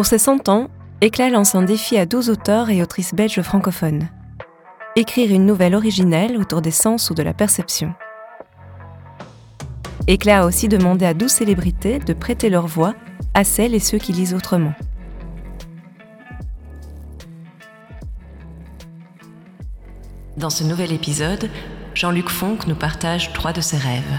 Pour ses 100 ans, Éclat lance un défi à 12 auteurs et autrices belges francophones. Écrire une nouvelle originelle autour des sens ou de la perception. Éclat a aussi demandé à 12 célébrités de prêter leur voix à celles et ceux qui lisent autrement. Dans ce nouvel épisode, Jean-Luc Fonck nous partage trois de ses rêves.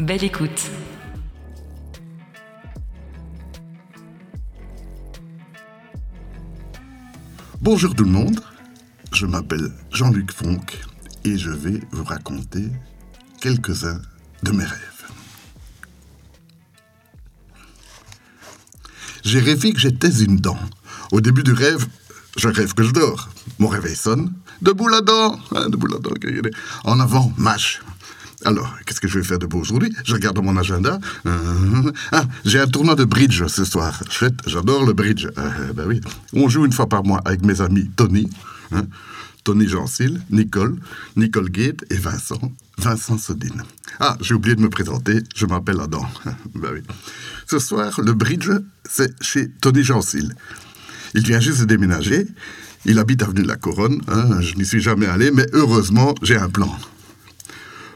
Belle écoute Bonjour tout le monde, je m'appelle Jean-Luc Fonck et je vais vous raconter quelques-uns de mes rêves. J'ai rêvé que j'étais une dent. Au début du rêve, je rêve que je dors. Mon réveil sonne. Debout la dent hein, dent. En avant, mâche. Alors, qu'est-ce que je vais faire de beau aujourd'hui? Je regarde mon agenda. Euh, ah, j'ai un tournoi de bridge ce soir. J'adore le bridge. Euh, ben oui. On joue une fois par mois avec mes amis Tony, hein, Tony Gencil, Nicole, Nicole Gate et Vincent, Vincent Sodine. Ah, j'ai oublié de me présenter, je m'appelle Adam. ben oui. Ce soir, le bridge, c'est chez Tony Gencil. Il vient juste de déménager. Il habite avenue de la Couronne. Hein, je n'y suis jamais allé, mais heureusement, j'ai un plan.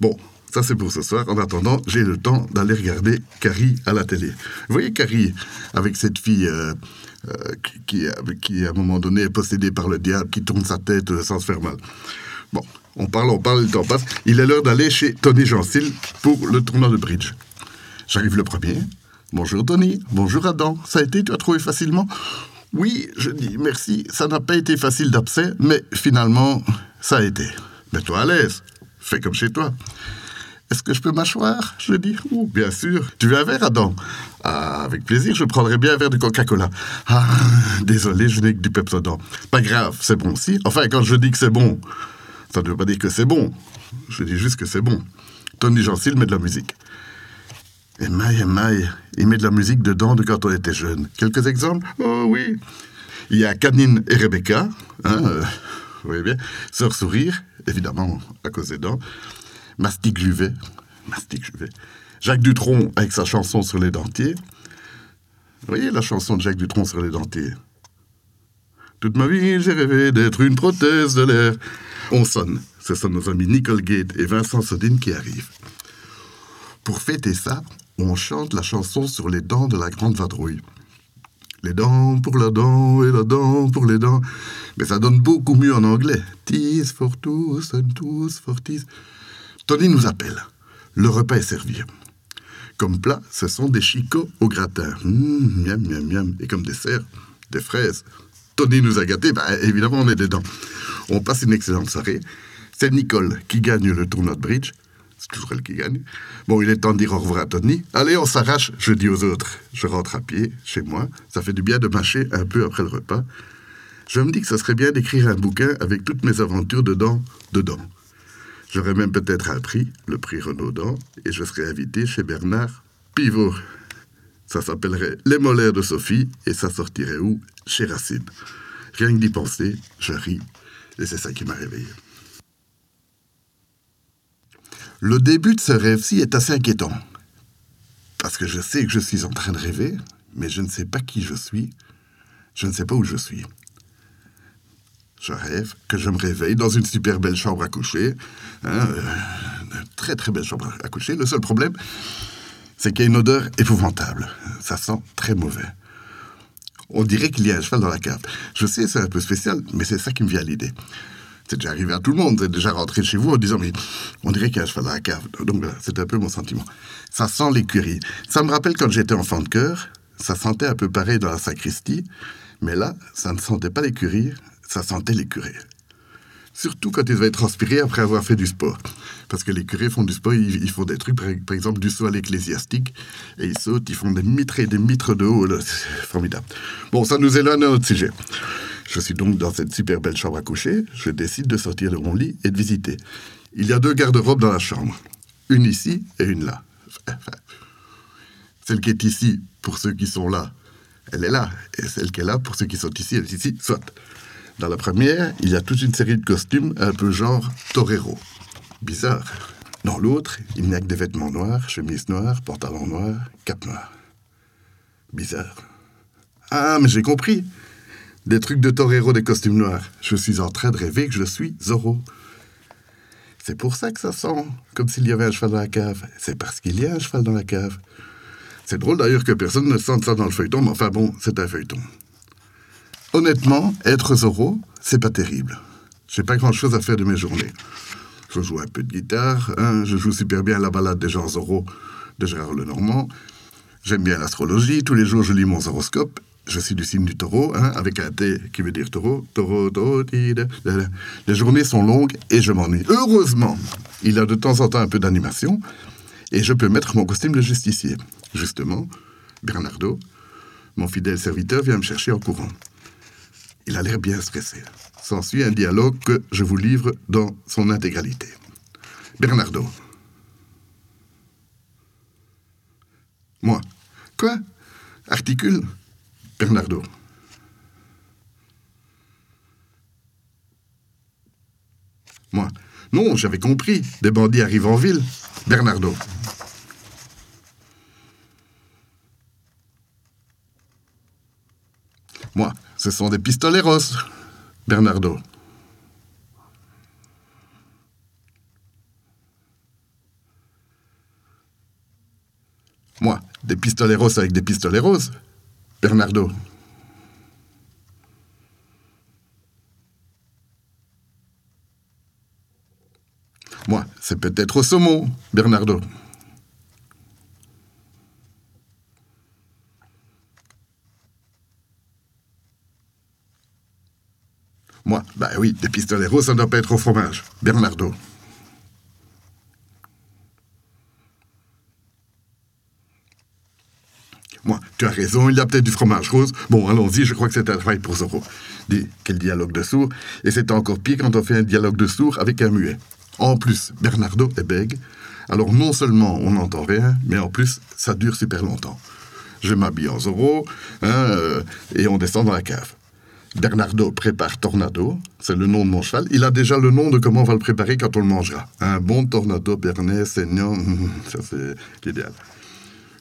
Bon, ça, c'est pour ce soir. En attendant, j'ai le temps d'aller regarder Carrie à la télé. Vous voyez Carrie, avec cette fille euh, euh, qui, qui, à un moment donné, est possédée par le diable, qui tourne sa tête euh, sans se faire mal. Bon, on parle, on parle, le temps passe. Il est l'heure d'aller chez Tony Gencil pour le tournoi de bridge. J'arrive le premier. Bonjour Tony, bonjour Adam. Ça a été, tu as trouvé facilement? Oui, je dis merci. Ça n'a pas été facile d'abcès, mais finalement, ça a été. Mets-toi à l'aise. Fais comme chez toi. Est-ce que je peux m'asseoir Je dis, oh, bien sûr. Tu veux un verre, Adam Ah, avec plaisir, je prendrais bien un verre de Coca-Cola. Ah, désolé, je n'ai que du Pepsodent. Pas grave, c'est bon aussi. Enfin, quand je dis que c'est bon, ça ne veut pas dire que c'est bon. Je dis juste que c'est bon. Tony Gencil met de la musique. Maï, Maï, il met de la musique dedans de quand on était jeune. Quelques exemples? Oh oui. Il y a Canine et Rebecca, hein, euh, vous voyez bien. Sœur Sourire, évidemment, à cause des dents. Mastic Juvet. Mastic Juvet. Jacques Dutronc avec sa chanson sur les dentiers. Vous voyez la chanson de Jacques Dutronc sur les dentiers? Toute ma vie, j'ai rêvé d'être une prothèse de l'air. On sonne. Ce sont nos amis Nicole Gate et Vincent Sodine qui arrivent. Pour fêter ça, on chante la chanson sur les dents de la grande vadrouille. Les dents pour la dent et la dent pour les dents. Mais ça donne beaucoup mieux en anglais. Tease for tous and for tease. Tony nous appelle. Le repas est servi. Comme plat, ce sont des chicots au gratin. Mmh, miam, miam, miam. Et comme dessert, des fraises. Tony nous a gâtés, bah, évidemment, on est dedans. On passe une excellente soirée. C'est Nicole qui gagne le tournoi de bridge. C'est toujours elle qui gagne. Bon, il est temps de dire au revoir à Tony. Allez, on s'arrache, je dis aux autres. Je rentre à pied, chez moi. Ça fait du bien de mâcher un peu après le repas. Je me dis que ça serait bien d'écrire un bouquin avec toutes mes aventures dedans, dedans. J'aurais même peut-être un prix, le prix Renaudant, et je serais invité chez Bernard Pivot. Ça s'appellerait Les molaires de Sophie, et ça sortirait où? Chez Racine. Rien que d'y penser, je ris, et c'est ça qui m'a réveillé. Le début de ce rêve-ci est assez inquiétant. Parce que je sais que je suis en train de rêver, mais je ne sais pas qui je suis. Je ne sais pas où je suis. Je rêve que je me réveille dans une super belle chambre à coucher. Hein, euh, une très très belle chambre à coucher. Le seul problème, c'est qu'il y a une odeur épouvantable. Ça sent très mauvais. On dirait qu'il y a un cheval dans la cave. Je sais, c'est un peu spécial, mais c'est ça qui me vient à l'idée. C'est déjà arrivé à tout le monde. Êtes déjà rentré chez vous en disant, mais on dirait qu'il y a un cheval dans la cave. Donc c'est un peu mon sentiment. Ça sent l'écurie. Ça me rappelle quand j'étais enfant de cœur. Ça sentait un peu pareil dans la sacristie. Mais là, ça ne sentait pas l'écurie, ça sentait les curés. Surtout quand ils avaient transpiré après avoir fait du sport. Parce que les curés font du sport, ils, font des trucs, par, exemple du saut à l'ecclésiastique, et ils sautent, ils font des mitres et des mitres de haut, c'est formidable. Bon, ça nous éloigne à notre sujet. Je suis donc dans cette super belle chambre à coucher, je décide de sortir de mon lit et de visiter. Il y a deux garde-robes dans la chambre, une ici et une là. Celle qui est ici, pour ceux qui sont là, elle est là, et celle qui est là, pour ceux qui sont ici, elle est ici, soit. Dans la première, il y a toute une série de costumes un peu genre torero. Bizarre. Dans l'autre, il n'y a que des vêtements noirs, chemise noire, pantalon noir, cap noir. Bizarre. Ah, mais j'ai compris. Des trucs de torero, des costumes noirs. Je suis en train de rêver que je suis Zorro. C'est pour ça que ça sent comme s'il y avait un cheval dans la cave. C'est parce qu'il y a un cheval dans la cave. C'est drôle d'ailleurs que personne ne sente ça dans le feuilleton, mais enfin bon, c'est un feuilleton. Honnêtement, être Zorro, c'est pas terrible. J'ai pas grand chose à faire de mes journées. Je joue un peu de guitare, hein, je joue super bien la balade des gens Zorro de Gérard Lenormand. J'aime bien l'astrologie, tous les jours je lis mon horoscope. Je suis du signe du taureau, hein, avec un T qui veut dire taureau, taureau, taureau, Les journées sont longues et je m'ennuie. Heureusement, il a de temps en temps un peu d'animation et je peux mettre mon costume de justicier. Justement, Bernardo, mon fidèle serviteur, vient me chercher en courant. Il a l'air bien stressé. S'ensuit un dialogue que je vous livre dans son intégralité. Bernardo. Moi. Quoi? Articule Bernardo. Moi. Non, j'avais compris. Des bandits arrivent en ville. Bernardo. Moi, ce sont des pistoleros. Bernardo. Moi, des pistoleros avec des pistoleros. Bernardo. Moi, c'est peut-être au saumon, Bernardo. Moi, bah oui, des pistoleros, ça ne doit pas être au fromage. Bernardo. Moi, tu as raison, il y a peut-être du fromage rose. Bon, allons-y, je crois que c'est un travail pour Zorro. Dis, quel dialogue de sourd. Et c'est encore pire quand on fait un dialogue de sourd avec un muet. En plus, Bernardo est bègue. Alors non seulement on n'entend rien, mais en plus, ça dure super longtemps. Je m'habille en Zorro, hein, euh, et on descend dans la cave. Bernardo prépare Tornado, c'est le nom de mon cheval. Il a déjà le nom de comment on va le préparer quand on le mangera. Un bon Tornado Bernet, saignant, ça c'est l'idéal.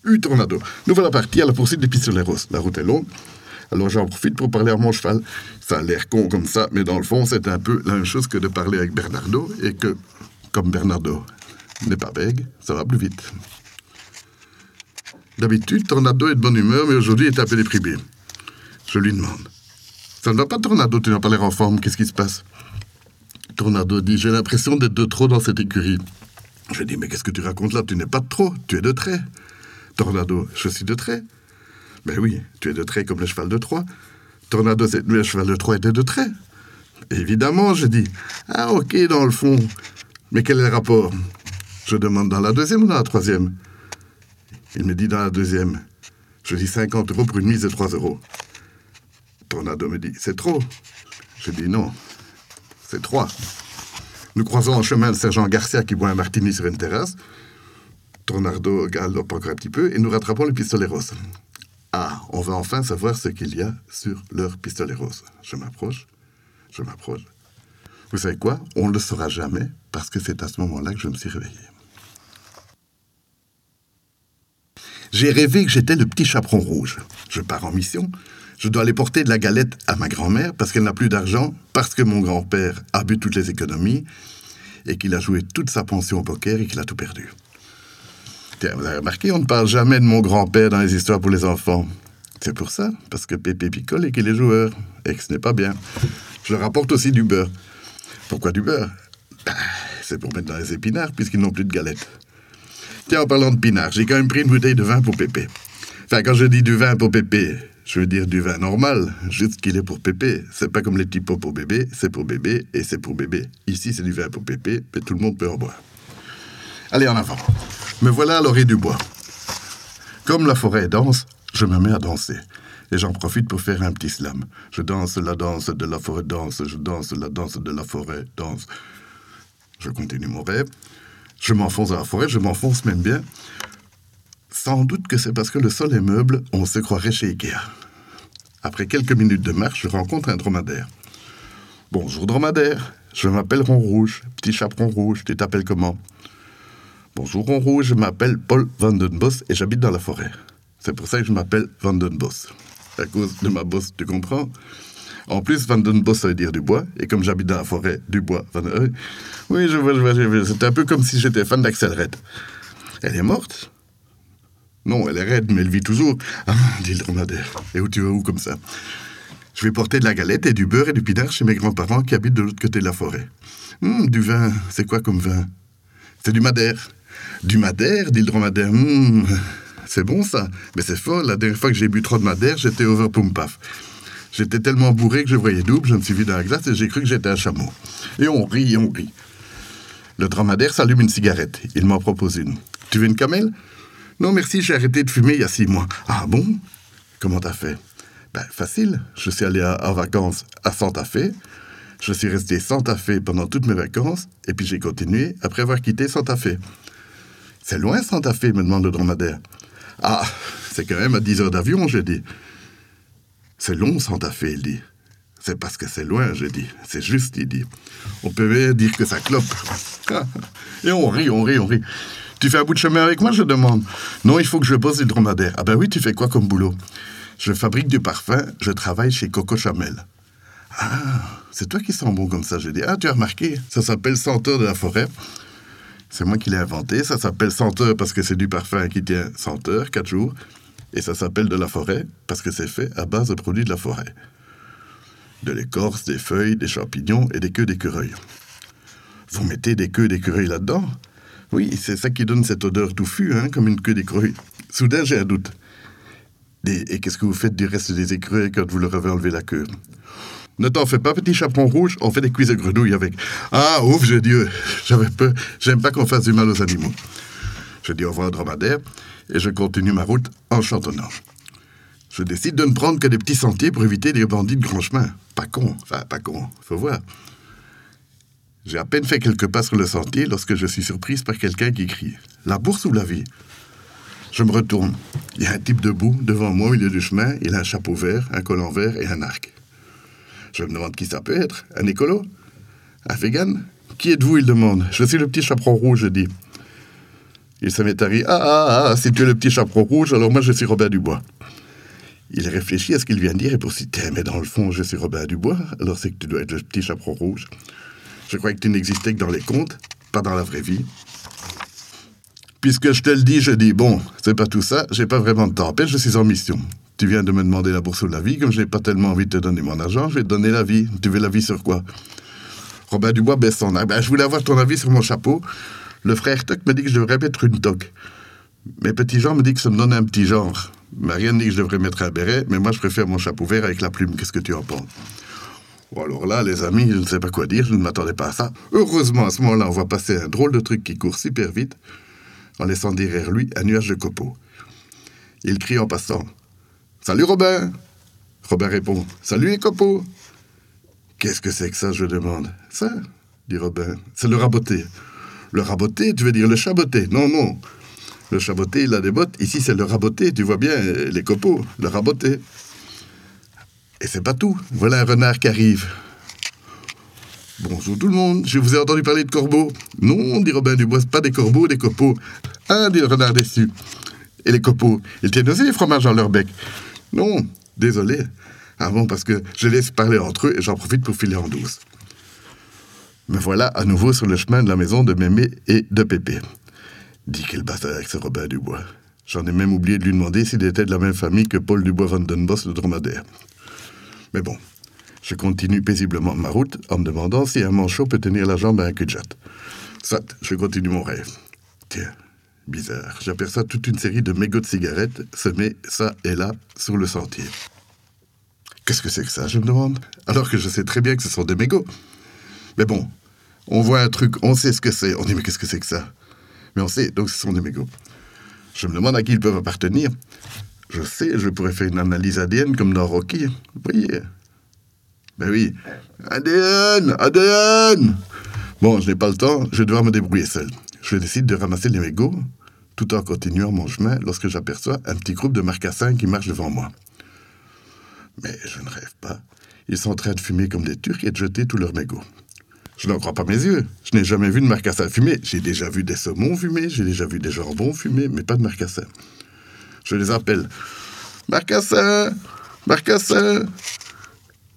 U Tornado. Nous voilà partis à la poursuite des pistoleros. La route est longue, alors j'en profite pour parler à mon cheval. Ça a l'air con comme ça, mais dans le fond, c'est un peu la même chose que de parler avec Bernardo, et que, comme Bernardo n'est pas bègue, ça va plus vite. D'habitude, Tornado est de bonne humeur, mais aujourd'hui, il est un peu déprimé. Je lui demande. Ça ne va pas, Tornado, tu n'as pas l'air en forme, qu'est-ce qui se passe? Tornado dit, j'ai l'impression d'être de trop dans cette écurie. Je dis, mais qu'est-ce que tu racontes là? Tu n'es pas de trop, tu es de trait. Tornado, je suis de trait. Ben oui, tu es de trait comme le cheval de Troie. Tornado, c'est le cheval de Troie était de trait. Évidemment, je dis. Ah, ok, dans le fond. Mais quel est le rapport? Je demande dans la deuxième ou dans la troisième? Il me dit dans la deuxième. Je dis 50 euros pour une mise de 3 euros. Tornado me dit, c'est trop. Je dis non, c'est 3. Nous croisons en chemin le sergent Garcia qui boit un martini sur une terrasse. Tornado galope encore un petit peu et nous rattrapons le pistolet rose. Ah, on va enfin savoir ce qu'il y a sur leur pistolet rose. Je m'approche, je m'approche. Vous savez quoi? On ne le saura jamais parce que c'est à ce moment-là que je me suis réveillé. J'ai rêvé que j'étais le petit chaperon rouge. Je pars en mission. Je dois aller porter de la galette à ma grand-mère parce qu'elle n'a plus d'argent, parce que mon grand-père a bu toutes les économies et qu'il a joué toute sa pension au poker et qu'il a tout perdu. Tiens, vous avez remarqué, on ne parle jamais de mon grand-père dans les histoires pour les enfants. C'est pour ça, parce que Pépé picole et qu'il est joueur, et que ce n'est pas bien. Je rapporte aussi du beurre. Pourquoi du beurre? Ben, C'est pour mettre dans les épinards, puisqu'ils n'ont plus de galettes. Tiens, en parlant de pinard, j'ai quand même pris une bouteille de vin pour Pépé. Quand je dis du vin pour Pépé, je veux dire du vin normal, juste qu'il est pour Pépé. C'est pas comme les petits pots pour bébé, c'est pour bébé et c'est pour bébé. Ici, c'est du vin pour Pépé, mais tout le monde peut en boire. Allez, en avant. Me voilà à l'orée du bois. Comme la forêt est dense, je me mets à danser. Et j'en profite pour faire un petit slam. Je danse la danse de la forêt dense, je danse la danse de la forêt dense. Je continue mon rêve. Je m'enfonce dans la forêt, je m'enfonce même bien. Sans doute que c'est parce que le sol est meuble, on se croirait chez Ikea. Après quelques minutes de marche, je rencontre un dromadaire. Bonjour dromadaire, je m'appelle Ron Rouge, petit chaperon rouge, tu t'appelles comment? Bonjour en rouge, je m'appelle Paul Vandenbos et j'habite dans la forêt. C'est pour ça que je m'appelle Vandenbos. À cause de ma bosse, tu comprends? En plus, Vandenbos, ça veut dire du bois. Et comme j'habite dans la forêt, du bois. Van... euh, Oui, je vois, je vois. vois. C'est un peu comme si j'étais fan d'Axel Red. Elle est morte? Non, elle est raide, mais elle vit toujours. Ah, dit le dromadaire. Et où tu vas où comme ça? Je vais porter de la galette et du beurre et du pinard chez mes grands-parents qui habitent de l'autre côté de la forêt. Hum, du vin, c'est quoi comme vin? C'est du madère. Du madère, dit le dromadaire. Hum, c'est bon ça, mais c'est fort. La dernière fois que j'ai bu trop de madère, j'étais over paf. J'étais tellement bourré que je voyais double, je me suis vu dans la glace et j'ai cru que j'étais un chameau. Et on rit, on rit. Le dromadaire s'allume une cigarette. Il m'en propose une. Tu veux une camelle? Non, merci, j'ai arrêté de fumer il y a six mois. Ah bon? Comment t'as fait? Ben, facile. Je suis allé en vacances à Santa Fe. Je suis resté Santa Fe pendant toutes mes vacances, et puis j'ai continué après avoir quitté Santa Fe. C'est loin Santa Fe, me demande le dromadaire. Ah, c'est quand même à 10 heures d'avion, j'ai dit. C'est long Santa Fe, il dit. C'est parce que c'est loin, j'ai dit. C'est juste, il dit. On peut dire que ça clope. Et on rit, on rit, on rit. Tu fais un bout de chemin avec moi, je demande. Non, il faut que je bosse du dromadaire. Ah ben oui, tu fais quoi comme boulot? Je fabrique du parfum, je travaille chez Coco Chamel. Ah, c'est toi qui sens bon comme ça, j'ai dit. Ah, tu as remarqué, ça s'appelle senteur de la forêt. C'est moi qui l'ai inventé. Ça s'appelle senteur parce que c'est du parfum qui tient senteur, 4 jours. Et ça s'appelle de la forêt parce que c'est fait à base de produits de la forêt. De l'écorce, des feuilles, des champignons et des queues d'écureuil. Vous mettez des queues d'écureuil là-dedans? Oui, c'est ça qui donne cette odeur touffue, hein, comme une queue d'écureuil. Soudain, j'ai un doute. Et qu'est-ce que vous faites du reste des écureuils quand vous leur avez enlevé la queue? Ne t'en fais pas, petit chaperon rouge, on fait des cuisses de grenouilles avec. Ah, ouf, j'ai Dieu, j'avais peur. J'aime pas qu'on fasse du mal aux animaux. Je dis au revoir au dromadaire et je continue ma route en chantonnant. Je décide de ne prendre que des petits sentiers pour éviter les bandits de grand chemin. Pas con, enfin, pas con, faut voir. J'ai à peine fait quelques pas sur le sentier lorsque je suis surprise par quelqu'un qui crie La bourse ou la vie? Je me retourne. Il y a un type debout devant moi au milieu du chemin. Il a un chapeau vert, un collant vert et un arc. Je me demande qui ça peut être. Un écolo? Un vegan? Qui êtes-vous? Il demande. Je suis le petit chaperon rouge, je dis. Il se met à rire. Ah, ah, ah, si tu es le petit chaperon rouge, alors moi je suis Robin Dubois. Il réfléchit à ce qu'il vient de dire et pour citer, mais dans le fond, je suis Robin Dubois, alors c'est que tu dois être le petit chaperon rouge. Je croyais que tu n'existais que dans les contes, pas dans la vraie vie. Puisque je te le dis, je dis, bon, c'est pas tout ça, j'ai pas vraiment de temps. En fait, je suis en mission. Tu viens de me demander la bourse ou la vie, comme je n'ai pas tellement envie de te donner mon argent, je vais te donner la vie. Tu veux la vie sur quoi? Robin Dubois baisse son arc. Ben, je voulais avoir ton avis sur mon chapeau. Le frère Toc me dit que je devrais mettre une toque. Mes petits gens me disent que ça me donne un petit genre. Marianne dit que je devrais mettre un béret, mais moi je préfère mon chapeau vert avec la plume. Qu'est-ce que tu en penses? Alors là, les amis, je ne sais pas quoi dire, je ne m'attendais pas à ça. Heureusement, à ce moment-là, on voit passer un drôle de truc qui court super vite, en laissant derrière lui un nuage de copeaux. Il crie en passant Salut Robin Robin répond Salut les copeaux Qu'est-ce que c'est que ça, je demande Ça, dit Robin, c'est le raboté. Le raboté, tu veux dire le chaboté Non, non. Le chaboté, il a des bottes. Ici, c'est le raboté, tu vois bien, les copeaux, le raboté. Et c'est pas tout. Voilà un renard qui arrive. Bonjour tout le monde, je vous ai entendu parler de corbeaux. Non, dit Robin Dubois, pas des corbeaux, des copeaux. Ah, dit le renard déçu. Et les copeaux, ils tiennent aussi les fromages dans leur bec. Non, désolé. Ah bon, parce que je laisse parler entre eux et j'en profite pour filer en douce. Me voilà à nouveau sur le chemin de la maison de Mémé et de Pépé. Dis quel bâtard avec ce Robin Dubois. J'en ai même oublié de lui demander s'il était de la même famille que Paul Dubois Van Den Bosch, le dromadaire. Mais bon, je continue paisiblement ma route en me demandant si un manchot peut tenir la jambe à un cul-de-jatte. Soit, je continue mon rêve. Tiens, bizarre, j'aperçois toute une série de mégots de cigarettes semés ça et là sur le sentier. Qu'est-ce que c'est que ça, je me demande Alors que je sais très bien que ce sont des mégots. Mais bon, on voit un truc, on sait ce que c'est. On dit, mais qu'est-ce que c'est que ça? Mais on sait, donc ce sont des mégots. Je me demande à qui ils peuvent appartenir. Je sais, je pourrais faire une analyse ADN comme dans Rocky. Vous Ben oui. ADN ADN Bon, je n'ai pas le temps, je vais devoir me débrouiller seul. Je décide de ramasser les mégots tout en continuant mon chemin lorsque j'aperçois un petit groupe de marcassins qui marche devant moi. Mais je ne rêve pas. Ils sont en train de fumer comme des Turcs et de jeter tous leurs mégots. Je n'en crois pas mes yeux. Je n'ai jamais vu de marcassin fumé. J'ai déjà vu des saumons fumés, j'ai déjà vu des jambons fumés, mais pas de marcassin. Je les appelle. Marcassin Marcassin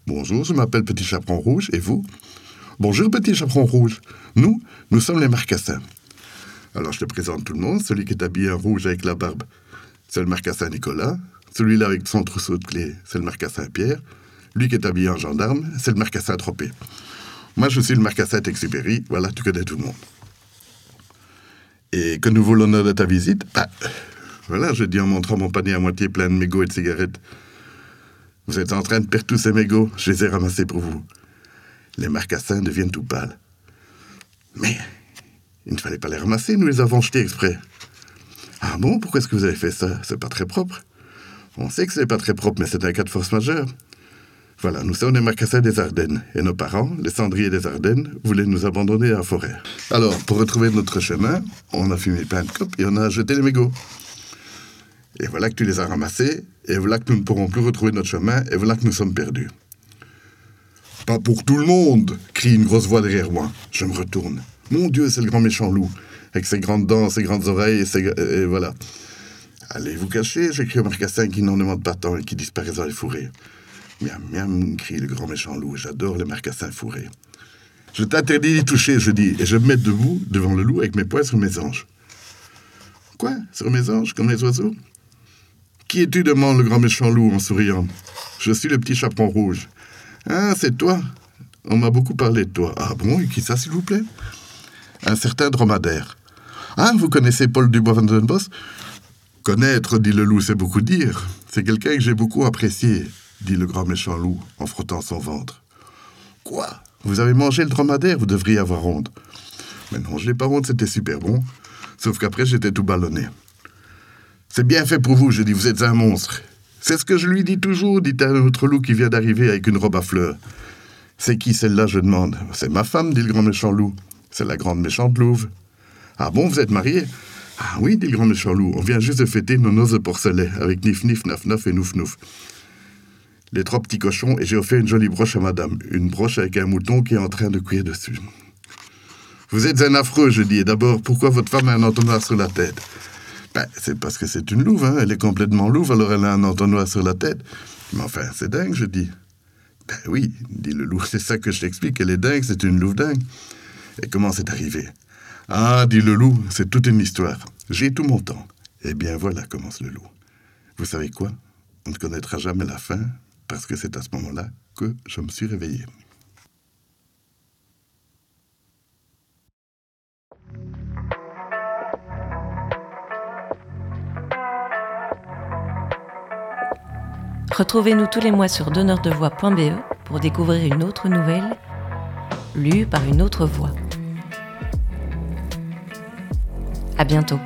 Bonjour, je m'appelle Petit Chaperon Rouge, et vous? Bonjour, Petit Chaperon Rouge. Nous, nous sommes les marcassins. Alors je te présente tout le monde. Celui qui est habillé en rouge avec la barbe, c'est le marcassin Nicolas. Celui-là avec son trousseau de clés, c'est le marcassin Pierre. Lui qui est habillé en gendarme, c'est le marcassin Tropé. Moi, je suis le marcassin Exupéry. Voilà, tu connais tout le monde. Et que nous vaut l'honneur de ta visite? Bah, voilà, je dis en montrant mon panier à moitié plein de mégots et de cigarettes. Vous êtes en train de perdre tous ces mégots, je les ai ramassés pour vous. Les marcassins deviennent tout pâles. Mais il ne fallait pas les ramasser, nous les avons jetés exprès. Ah bon, pourquoi est-ce que vous avez fait ça? C'est pas très propre. On sait que ce n'est pas très propre, mais c'est un cas de force majeure. Voilà, nous sommes les marcassins des Ardennes, et nos parents, les cendriers des Ardennes, voulaient nous abandonner à la forêt. Alors, pour retrouver notre chemin, on a fumé plein de copes et on a jeté les mégots. Et voilà que tu les as ramassés, et voilà que nous ne pourrons plus retrouver notre chemin, et voilà que nous sommes perdus. Pas pour tout le monde crie une grosse voix derrière moi. Je me retourne. Mon Dieu, c'est le grand méchant loup, avec ses grandes dents, ses grandes oreilles, et, ses... et voilà. Allez vous cacher, j'écris un marcassin qui n'en demande pas tant et qui disparaît dans les fourrés. Miam, miam, crie le grand méchant loup. J'adore les marcassins fourrés. Je t'interdis d'y toucher, je dis, et je me mets debout devant le loup avec mes poings sur mes anges. Quoi? Sur mes anges, comme les oiseaux? Qui es-tu demande le grand méchant loup en souriant. Je suis le petit chaperon rouge. Ah, c'est toi On m'a beaucoup parlé de toi. Ah bon, et qui ça, s'il vous plaît? Un certain dromadaire. Ah, vous connaissez Paul Dubois van den Bos Connaître, dit le loup, c'est beaucoup dire. C'est quelqu'un que j'ai beaucoup apprécié dit le grand méchant loup en frottant son ventre. Quoi? Vous avez mangé le dromadaire, vous devriez avoir honte. Mais non, je n'ai pas honte, c'était super bon. Sauf qu'après, j'étais tout ballonné. C'est bien fait pour vous, je dis, vous êtes un monstre. C'est ce que je lui dis toujours, dit un autre loup qui vient d'arriver avec une robe à fleurs. C'est qui celle-là, je demande. C'est ma femme, dit le grand méchant loup. C'est la grande méchante louve. Ah bon, vous êtes marié? Ah oui, dit le grand méchant loup. On vient juste de fêter nos noces de porcelet avec Nif Nif, Naf Naf et Nouf Nouf les trois petits cochons, et j'ai offert une jolie broche à madame. Une broche avec un mouton qui est en train de cuire dessus. Vous êtes un affreux, je dis. Et d'abord, pourquoi votre femme a un entonnoir sur la tête? Ben, c'est parce que c'est une louve, hein. Elle est complètement louve, alors elle a un entonnoir sur la tête. Mais enfin, c'est dingue, je dis. Ben oui, dit le loup, c'est ça que je t'explique. Elle est dingue, c'est une louve dingue. Et comment c'est arrivé? Ah, dit le loup, c'est toute une histoire. J'ai tout mon temps. Eh bien voilà, commence le loup. Vous savez quoi? On ne connaîtra jamais la fin, parce que c'est à ce moment-là que je me suis réveillé. Retrouvez-nous tous les mois sur donneurdevoix.be pour découvrir une autre nouvelle lue par une autre voix. À bientôt.